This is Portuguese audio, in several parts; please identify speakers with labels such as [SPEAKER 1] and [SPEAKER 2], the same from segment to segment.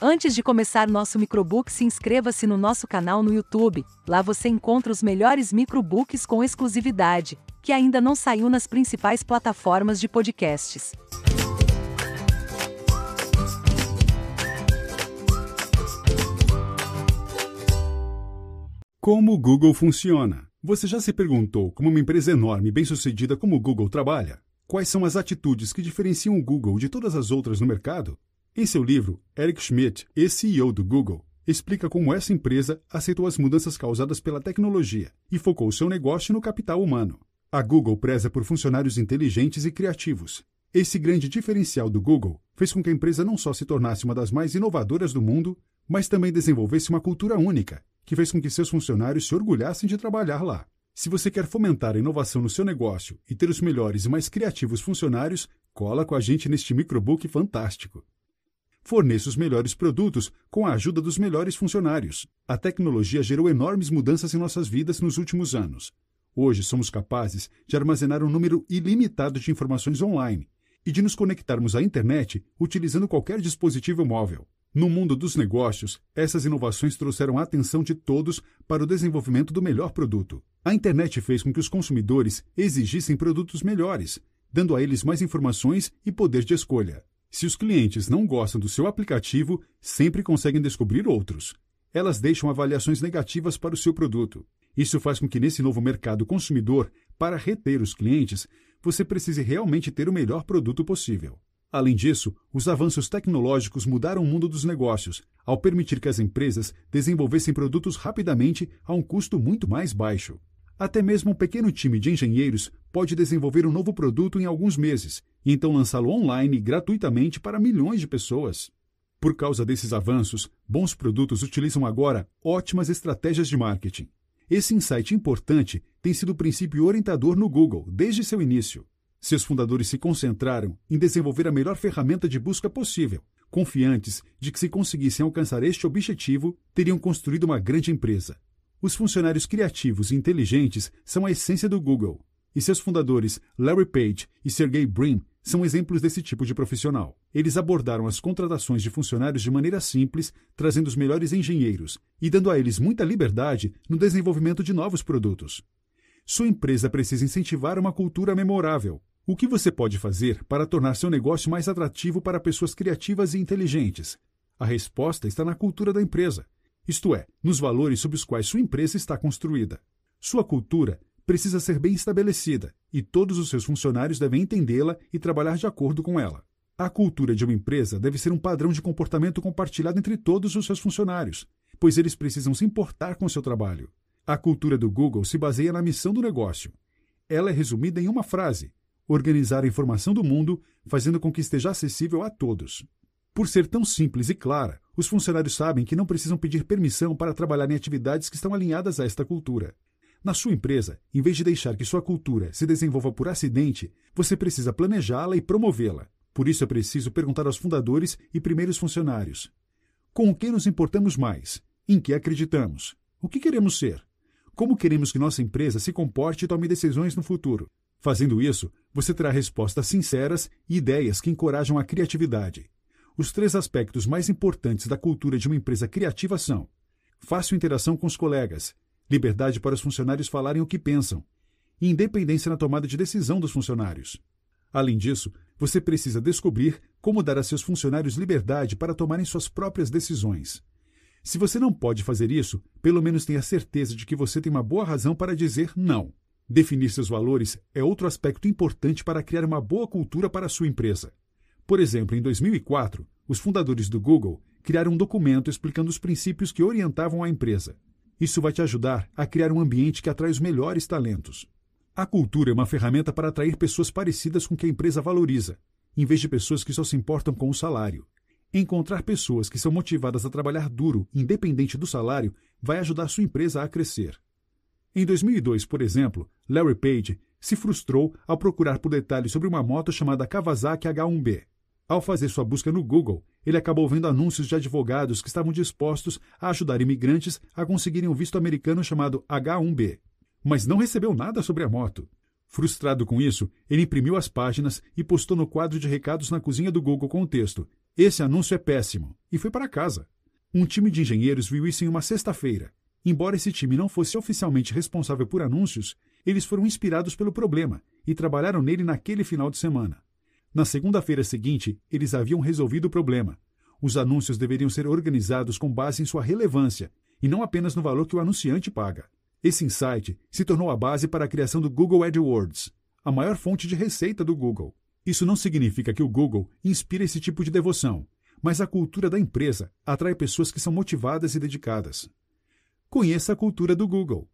[SPEAKER 1] Antes de começar nosso microbook, se inscreva-se no nosso canal no YouTube. Lá você encontra os melhores microbooks com exclusividade, que ainda não saiu nas principais plataformas de podcasts.
[SPEAKER 2] Como o Google funciona? Você já se perguntou como uma empresa enorme e bem-sucedida como o Google trabalha? Quais são as atitudes que diferenciam o Google de todas as outras no mercado? Em seu livro, Eric Schmidt, ex-CEO do Google, explica como essa empresa aceitou as mudanças causadas pela tecnologia e focou seu negócio no capital humano. A Google preza por funcionários inteligentes e criativos. Esse grande diferencial do Google fez com que a empresa não só se tornasse uma das mais inovadoras do mundo, mas também desenvolvesse uma cultura única, que fez com que seus funcionários se orgulhassem de trabalhar lá. Se você quer fomentar a inovação no seu negócio e ter os melhores e mais criativos funcionários, cola com a gente neste microbook fantástico forneça os melhores produtos com a ajuda dos melhores funcionários. A tecnologia gerou enormes mudanças em nossas vidas nos últimos anos. Hoje somos capazes de armazenar um número ilimitado de informações online e de nos conectarmos à internet utilizando qualquer dispositivo móvel. No mundo dos negócios, essas inovações trouxeram a atenção de todos para o desenvolvimento do melhor produto. A internet fez com que os consumidores exigissem produtos melhores, dando a eles mais informações e poder de escolha. Se os clientes não gostam do seu aplicativo, sempre conseguem descobrir outros. Elas deixam avaliações negativas para o seu produto. Isso faz com que, nesse novo mercado consumidor, para reter os clientes, você precise realmente ter o melhor produto possível. Além disso, os avanços tecnológicos mudaram o mundo dos negócios, ao permitir que as empresas desenvolvessem produtos rapidamente a um custo muito mais baixo. Até mesmo um pequeno time de engenheiros pode desenvolver um novo produto em alguns meses e então lançá-lo online gratuitamente para milhões de pessoas. Por causa desses avanços, bons produtos utilizam agora ótimas estratégias de marketing. Esse insight importante tem sido o princípio orientador no Google desde seu início. Seus fundadores se concentraram em desenvolver a melhor ferramenta de busca possível, confiantes de que, se conseguissem alcançar este objetivo, teriam construído uma grande empresa. Os funcionários criativos e inteligentes são a essência do Google, e seus fundadores, Larry Page e Sergey Brin, são exemplos desse tipo de profissional. Eles abordaram as contratações de funcionários de maneira simples, trazendo os melhores engenheiros e dando a eles muita liberdade no desenvolvimento de novos produtos. Sua empresa precisa incentivar uma cultura memorável. O que você pode fazer para tornar seu negócio mais atrativo para pessoas criativas e inteligentes? A resposta está na cultura da empresa isto é, nos valores sobre os quais sua empresa está construída. Sua cultura precisa ser bem estabelecida e todos os seus funcionários devem entendê-la e trabalhar de acordo com ela. A cultura de uma empresa deve ser um padrão de comportamento compartilhado entre todos os seus funcionários, pois eles precisam se importar com seu trabalho. A cultura do Google se baseia na missão do negócio. Ela é resumida em uma frase: organizar a informação do mundo, fazendo com que esteja acessível a todos. Por ser tão simples e clara, os funcionários sabem que não precisam pedir permissão para trabalhar em atividades que estão alinhadas a esta cultura. Na sua empresa, em vez de deixar que sua cultura se desenvolva por acidente, você precisa planejá-la e promovê-la. Por isso é preciso perguntar aos fundadores e primeiros funcionários: com o que nos importamos mais? Em que acreditamos? O que queremos ser? Como queremos que nossa empresa se comporte e tome decisões no futuro? Fazendo isso, você terá respostas sinceras e ideias que encorajam a criatividade. Os três aspectos mais importantes da cultura de uma empresa criativa são: fácil interação com os colegas, liberdade para os funcionários falarem o que pensam, e independência na tomada de decisão dos funcionários. Além disso, você precisa descobrir como dar a seus funcionários liberdade para tomarem suas próprias decisões. Se você não pode fazer isso, pelo menos tenha certeza de que você tem uma boa razão para dizer não. Definir seus valores é outro aspecto importante para criar uma boa cultura para a sua empresa. Por exemplo, em 2004, os fundadores do Google criaram um documento explicando os princípios que orientavam a empresa. Isso vai te ajudar a criar um ambiente que atrai os melhores talentos. A cultura é uma ferramenta para atrair pessoas parecidas com que a empresa valoriza, em vez de pessoas que só se importam com o salário. Encontrar pessoas que são motivadas a trabalhar duro, independente do salário, vai ajudar sua empresa a crescer. Em 2002, por exemplo, Larry Page se frustrou ao procurar por detalhes sobre uma moto chamada Kawasaki H1B. Ao fazer sua busca no Google, ele acabou vendo anúncios de advogados que estavam dispostos a ajudar imigrantes a conseguirem um visto americano chamado H1B. Mas não recebeu nada sobre a moto. Frustrado com isso, ele imprimiu as páginas e postou no quadro de recados na cozinha do Google com o texto: Esse anúncio é péssimo, e foi para casa. Um time de engenheiros viu isso em uma sexta-feira. Embora esse time não fosse oficialmente responsável por anúncios, eles foram inspirados pelo problema e trabalharam nele naquele final de semana. Na segunda-feira seguinte, eles haviam resolvido o problema. Os anúncios deveriam ser organizados com base em sua relevância e não apenas no valor que o anunciante paga. Esse insight se tornou a base para a criação do Google AdWords, a maior fonte de receita do Google. Isso não significa que o Google inspira esse tipo de devoção, mas a cultura da empresa atrai pessoas que são motivadas e dedicadas. Conheça a cultura do Google.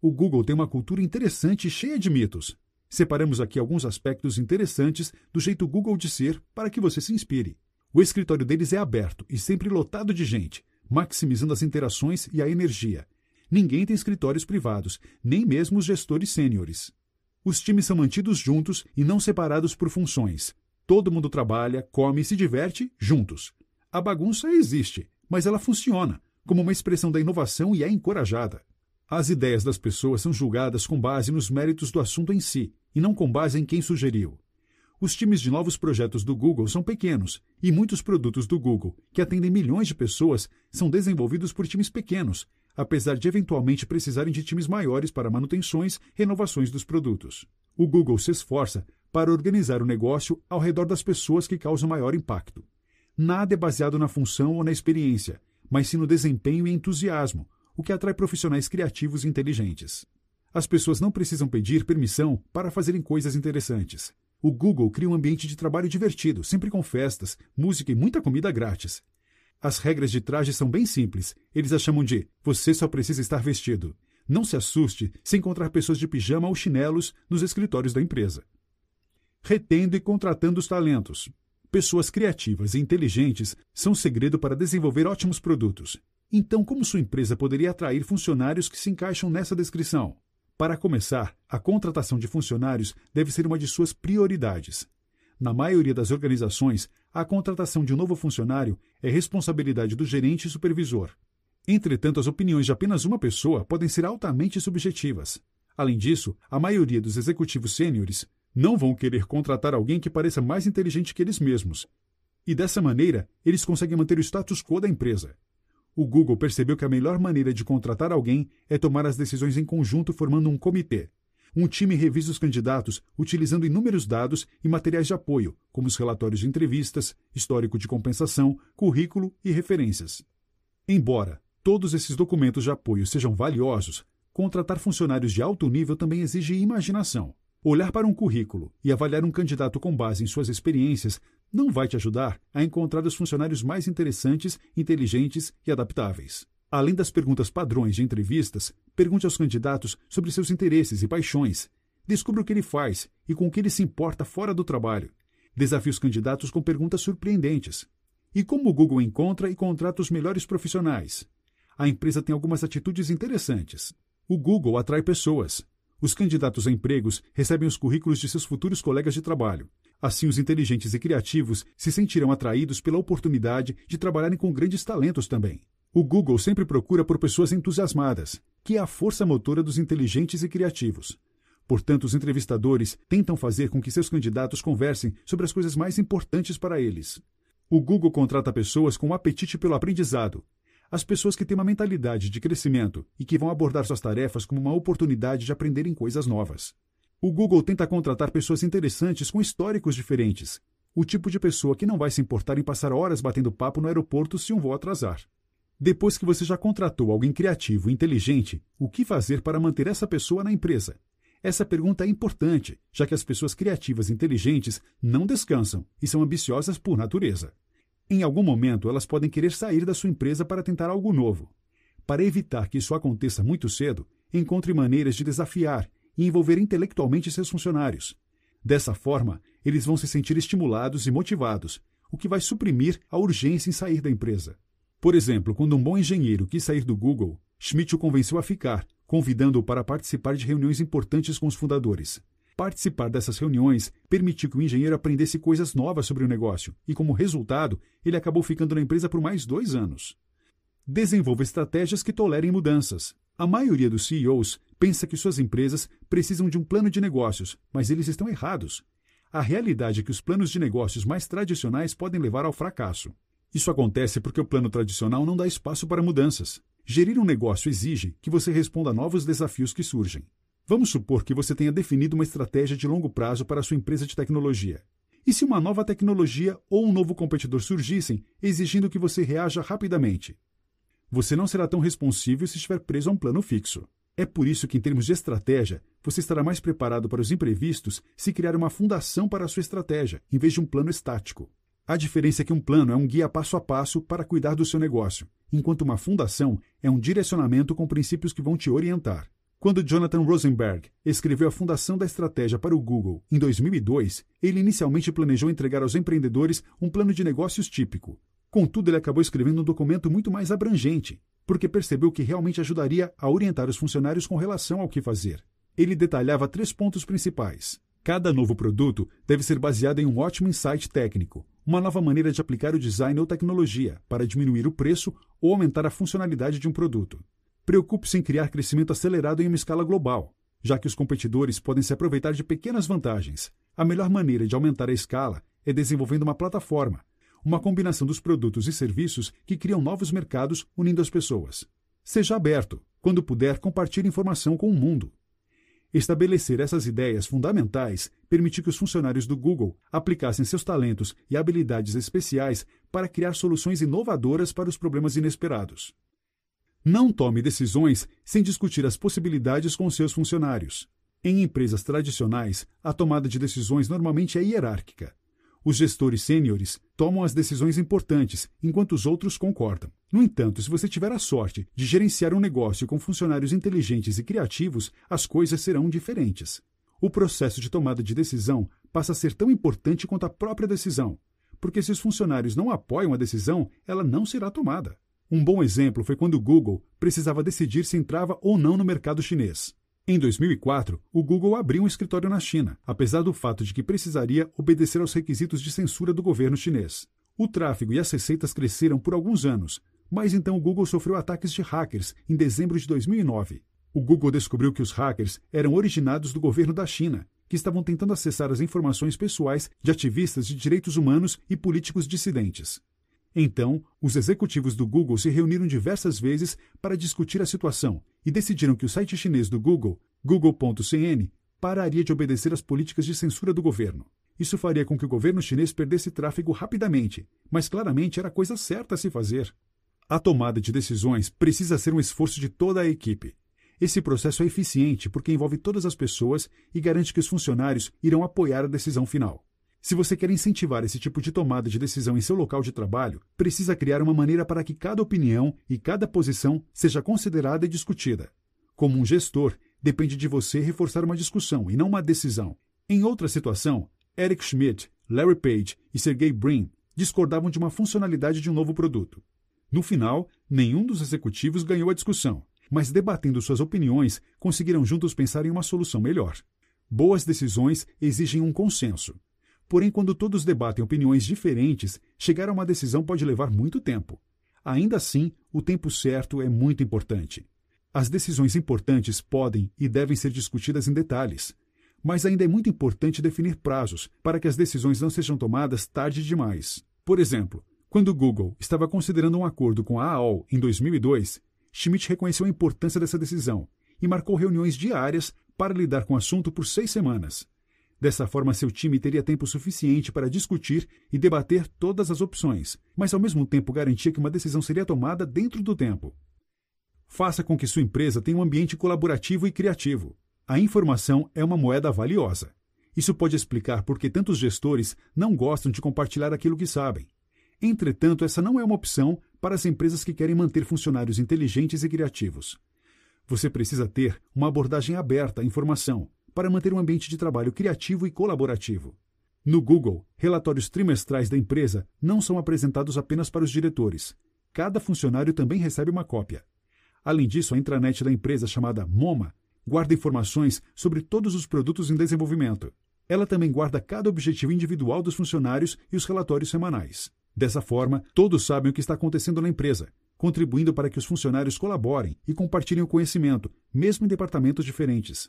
[SPEAKER 2] O Google tem uma cultura interessante e cheia de mitos. Separamos aqui alguns aspectos interessantes do jeito Google de ser para que você se inspire. O escritório deles é aberto e sempre lotado de gente, maximizando as interações e a energia. Ninguém tem escritórios privados, nem mesmo os gestores sêniores. Os times são mantidos juntos e não separados por funções. Todo mundo trabalha, come e se diverte juntos. A bagunça existe, mas ela funciona como uma expressão da inovação e é encorajada. As ideias das pessoas são julgadas com base nos méritos do assunto em si, e não com base em quem sugeriu. Os times de novos projetos do Google são pequenos, e muitos produtos do Google, que atendem milhões de pessoas, são desenvolvidos por times pequenos, apesar de eventualmente precisarem de times maiores para manutenções renovações dos produtos. O Google se esforça para organizar o negócio ao redor das pessoas que causam maior impacto. Nada é baseado na função ou na experiência, mas sim no desempenho e entusiasmo, o que atrai profissionais criativos e inteligentes. As pessoas não precisam pedir permissão para fazerem coisas interessantes. O Google cria um ambiente de trabalho divertido, sempre com festas, música e muita comida grátis. As regras de traje são bem simples. Eles a chamam de você só precisa estar vestido. Não se assuste se encontrar pessoas de pijama ou chinelos nos escritórios da empresa. Retendo e contratando os talentos. Pessoas criativas e inteligentes são o segredo para desenvolver ótimos produtos. Então, como sua empresa poderia atrair funcionários que se encaixam nessa descrição? Para começar, a contratação de funcionários deve ser uma de suas prioridades. Na maioria das organizações, a contratação de um novo funcionário é responsabilidade do gerente e supervisor. Entretanto, as opiniões de apenas uma pessoa podem ser altamente subjetivas. Além disso, a maioria dos executivos sêniores não vão querer contratar alguém que pareça mais inteligente que eles mesmos. E dessa maneira, eles conseguem manter o status quo da empresa. O Google percebeu que a melhor maneira de contratar alguém é tomar as decisões em conjunto formando um comitê. Um time revisa os candidatos utilizando inúmeros dados e materiais de apoio, como os relatórios de entrevistas, histórico de compensação, currículo e referências. Embora todos esses documentos de apoio sejam valiosos, contratar funcionários de alto nível também exige imaginação. Olhar para um currículo e avaliar um candidato com base em suas experiências não vai te ajudar a encontrar os funcionários mais interessantes, inteligentes e adaptáveis. Além das perguntas padrões de entrevistas, pergunte aos candidatos sobre seus interesses e paixões. Descubra o que ele faz e com o que ele se importa fora do trabalho. Desafie os candidatos com perguntas surpreendentes. E como o Google encontra e contrata os melhores profissionais? A empresa tem algumas atitudes interessantes. O Google atrai pessoas. Os candidatos a empregos recebem os currículos de seus futuros colegas de trabalho. Assim, os inteligentes e criativos se sentirão atraídos pela oportunidade de trabalharem com grandes talentos também. O Google sempre procura por pessoas entusiasmadas, que é a força motora dos inteligentes e criativos. Portanto, os entrevistadores tentam fazer com que seus candidatos conversem sobre as coisas mais importantes para eles. O Google contrata pessoas com apetite pelo aprendizado, as pessoas que têm uma mentalidade de crescimento e que vão abordar suas tarefas como uma oportunidade de aprenderem coisas novas. O Google tenta contratar pessoas interessantes com históricos diferentes. O tipo de pessoa que não vai se importar em passar horas batendo papo no aeroporto se um voo atrasar. Depois que você já contratou alguém criativo e inteligente, o que fazer para manter essa pessoa na empresa? Essa pergunta é importante, já que as pessoas criativas e inteligentes não descansam e são ambiciosas por natureza. Em algum momento, elas podem querer sair da sua empresa para tentar algo novo. Para evitar que isso aconteça muito cedo, encontre maneiras de desafiar e envolver intelectualmente seus funcionários. Dessa forma, eles vão se sentir estimulados e motivados, o que vai suprimir a urgência em sair da empresa. Por exemplo, quando um bom engenheiro quis sair do Google, Schmidt o convenceu a ficar, convidando-o para participar de reuniões importantes com os fundadores. Participar dessas reuniões permitiu que o engenheiro aprendesse coisas novas sobre o negócio e, como resultado, ele acabou ficando na empresa por mais dois anos. Desenvolva estratégias que tolerem mudanças. A maioria dos CEOs pensa que suas empresas precisam de um plano de negócios, mas eles estão errados. a realidade é que os planos de negócios mais tradicionais podem levar ao fracasso. Isso acontece porque o plano tradicional não dá espaço para mudanças. Gerir um negócio exige que você responda a novos desafios que surgem. Vamos supor que você tenha definido uma estratégia de longo prazo para sua empresa de tecnologia. E se uma nova tecnologia ou um novo competidor surgissem, exigindo que você reaja rapidamente? Você não será tão responsível se estiver preso a um plano fixo. É por isso que, em termos de estratégia, você estará mais preparado para os imprevistos se criar uma fundação para a sua estratégia, em vez de um plano estático. A diferença é que um plano é um guia passo a passo para cuidar do seu negócio, enquanto uma fundação é um direcionamento com princípios que vão te orientar. Quando Jonathan Rosenberg escreveu a Fundação da Estratégia para o Google em 2002, ele inicialmente planejou entregar aos empreendedores um plano de negócios típico. Contudo, ele acabou escrevendo um documento muito mais abrangente, porque percebeu que realmente ajudaria a orientar os funcionários com relação ao que fazer. Ele detalhava três pontos principais. Cada novo produto deve ser baseado em um ótimo insight técnico, uma nova maneira de aplicar o design ou tecnologia para diminuir o preço ou aumentar a funcionalidade de um produto. Preocupe-se em criar crescimento acelerado em uma escala global, já que os competidores podem se aproveitar de pequenas vantagens. A melhor maneira de aumentar a escala é desenvolvendo uma plataforma, uma combinação dos produtos e serviços que criam novos mercados unindo as pessoas. Seja aberto. Quando puder, compartilhe informação com o mundo. Estabelecer essas ideias fundamentais permitiu que os funcionários do Google aplicassem seus talentos e habilidades especiais para criar soluções inovadoras para os problemas inesperados. Não tome decisões sem discutir as possibilidades com seus funcionários. Em empresas tradicionais, a tomada de decisões normalmente é hierárquica. Os gestores sêniores tomam as decisões importantes, enquanto os outros concordam. No entanto, se você tiver a sorte de gerenciar um negócio com funcionários inteligentes e criativos, as coisas serão diferentes. O processo de tomada de decisão passa a ser tão importante quanto a própria decisão, porque se os funcionários não apoiam a decisão, ela não será tomada. Um bom exemplo foi quando o Google precisava decidir se entrava ou não no mercado chinês. Em 2004, o Google abriu um escritório na China, apesar do fato de que precisaria obedecer aos requisitos de censura do governo chinês. O tráfego e as receitas cresceram por alguns anos, mas então o Google sofreu ataques de hackers em dezembro de 2009. O Google descobriu que os hackers eram originados do governo da China, que estavam tentando acessar as informações pessoais de ativistas de direitos humanos e políticos dissidentes. Então, os executivos do Google se reuniram diversas vezes para discutir a situação e decidiram que o site chinês do Google, google.cn, pararia de obedecer às políticas de censura do governo. Isso faria com que o governo chinês perdesse tráfego rapidamente, mas claramente era a coisa certa a se fazer. A tomada de decisões precisa ser um esforço de toda a equipe. Esse processo é eficiente porque envolve todas as pessoas e garante que os funcionários irão apoiar a decisão final. Se você quer incentivar esse tipo de tomada de decisão em seu local de trabalho, precisa criar uma maneira para que cada opinião e cada posição seja considerada e discutida. Como um gestor, depende de você reforçar uma discussão e não uma decisão. Em outra situação, Eric Schmidt, Larry Page e Sergey Brin discordavam de uma funcionalidade de um novo produto. No final, nenhum dos executivos ganhou a discussão, mas debatendo suas opiniões, conseguiram juntos pensar em uma solução melhor. Boas decisões exigem um consenso. Porém, quando todos debatem opiniões diferentes, chegar a uma decisão pode levar muito tempo. Ainda assim, o tempo certo é muito importante. As decisões importantes podem e devem ser discutidas em detalhes, mas ainda é muito importante definir prazos para que as decisões não sejam tomadas tarde demais. Por exemplo, quando o Google estava considerando um acordo com a AOL em 2002, Schmidt reconheceu a importância dessa decisão e marcou reuniões diárias para lidar com o assunto por seis semanas. Dessa forma, seu time teria tempo suficiente para discutir e debater todas as opções, mas ao mesmo tempo garantia que uma decisão seria tomada dentro do tempo. Faça com que sua empresa tenha um ambiente colaborativo e criativo. A informação é uma moeda valiosa. Isso pode explicar por que tantos gestores não gostam de compartilhar aquilo que sabem. Entretanto, essa não é uma opção para as empresas que querem manter funcionários inteligentes e criativos. Você precisa ter uma abordagem aberta à informação, para manter um ambiente de trabalho criativo e colaborativo. No Google, relatórios trimestrais da empresa não são apresentados apenas para os diretores. Cada funcionário também recebe uma cópia. Além disso, a intranet da empresa, chamada MoMA, guarda informações sobre todos os produtos em desenvolvimento. Ela também guarda cada objetivo individual dos funcionários e os relatórios semanais. Dessa forma, todos sabem o que está acontecendo na empresa, contribuindo para que os funcionários colaborem e compartilhem o conhecimento, mesmo em departamentos diferentes.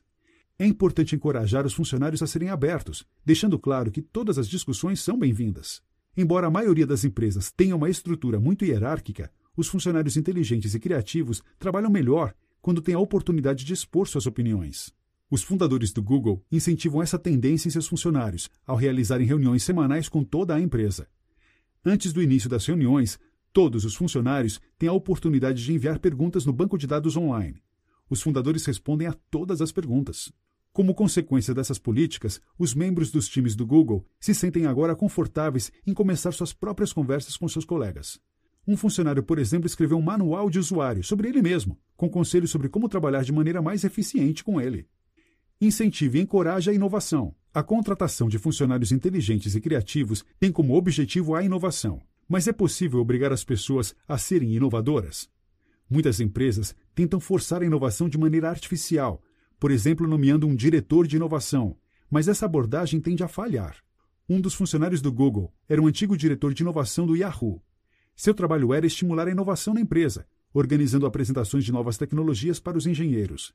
[SPEAKER 2] É importante encorajar os funcionários a serem abertos, deixando claro que todas as discussões são bem-vindas. Embora a maioria das empresas tenha uma estrutura muito hierárquica, os funcionários inteligentes e criativos trabalham melhor quando têm a oportunidade de expor suas opiniões. Os fundadores do Google incentivam essa tendência em seus funcionários ao realizarem reuniões semanais com toda a empresa. Antes do início das reuniões, todos os funcionários têm a oportunidade de enviar perguntas no banco de dados online. Os fundadores respondem a todas as perguntas. Como consequência dessas políticas, os membros dos times do Google se sentem agora confortáveis em começar suas próprias conversas com seus colegas. Um funcionário, por exemplo, escreveu um manual de usuário sobre ele mesmo, com conselhos sobre como trabalhar de maneira mais eficiente com ele. Incentive e encoraje a inovação. A contratação de funcionários inteligentes e criativos tem como objetivo a inovação. Mas é possível obrigar as pessoas a serem inovadoras? Muitas empresas tentam forçar a inovação de maneira artificial, por exemplo, nomeando um diretor de inovação, mas essa abordagem tende a falhar. Um dos funcionários do Google era um antigo diretor de inovação do Yahoo. Seu trabalho era estimular a inovação na empresa, organizando apresentações de novas tecnologias para os engenheiros.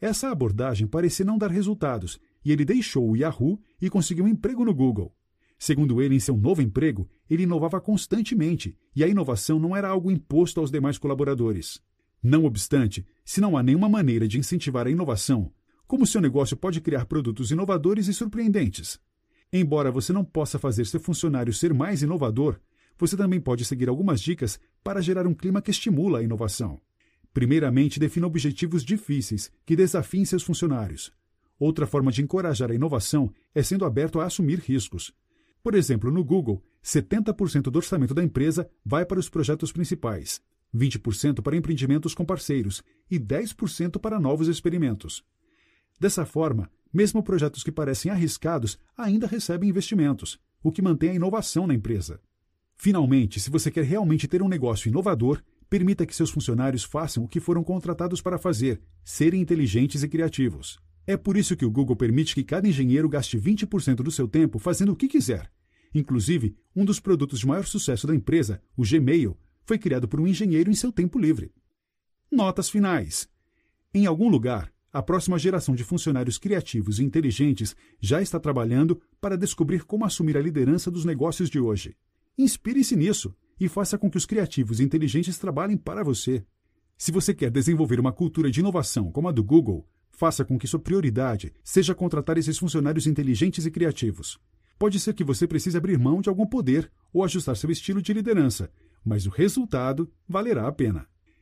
[SPEAKER 2] Essa abordagem parecia não dar resultados e ele deixou o Yahoo e conseguiu um emprego no Google. Segundo ele, em seu novo emprego, ele inovava constantemente e a inovação não era algo imposto aos demais colaboradores. Não obstante, se não há nenhuma maneira de incentivar a inovação, como seu negócio pode criar produtos inovadores e surpreendentes? Embora você não possa fazer seu funcionário ser mais inovador, você também pode seguir algumas dicas para gerar um clima que estimula a inovação. Primeiramente, defina objetivos difíceis que desafiem seus funcionários. Outra forma de encorajar a inovação é sendo aberto a assumir riscos. Por exemplo, no Google, 70% do orçamento da empresa vai para os projetos principais, 20% para empreendimentos com parceiros e 10% para novos experimentos. Dessa forma, mesmo projetos que parecem arriscados ainda recebem investimentos, o que mantém a inovação na empresa. Finalmente, se você quer realmente ter um negócio inovador, Permita que seus funcionários façam o que foram contratados para fazer, serem inteligentes e criativos. É por isso que o Google permite que cada engenheiro gaste 20% do seu tempo fazendo o que quiser. Inclusive, um dos produtos de maior sucesso da empresa, o Gmail, foi criado por um engenheiro em seu tempo livre. Notas finais. Em algum lugar, a próxima geração de funcionários criativos e inteligentes já está trabalhando para descobrir como assumir a liderança dos negócios de hoje. Inspire-se nisso e faça com que os criativos e inteligentes trabalhem para você. Se você quer desenvolver uma cultura de inovação como a do Google, faça com que sua prioridade seja contratar esses funcionários inteligentes e criativos. Pode ser que você precise abrir mão de algum poder ou ajustar seu estilo de liderança, mas o resultado valerá a pena.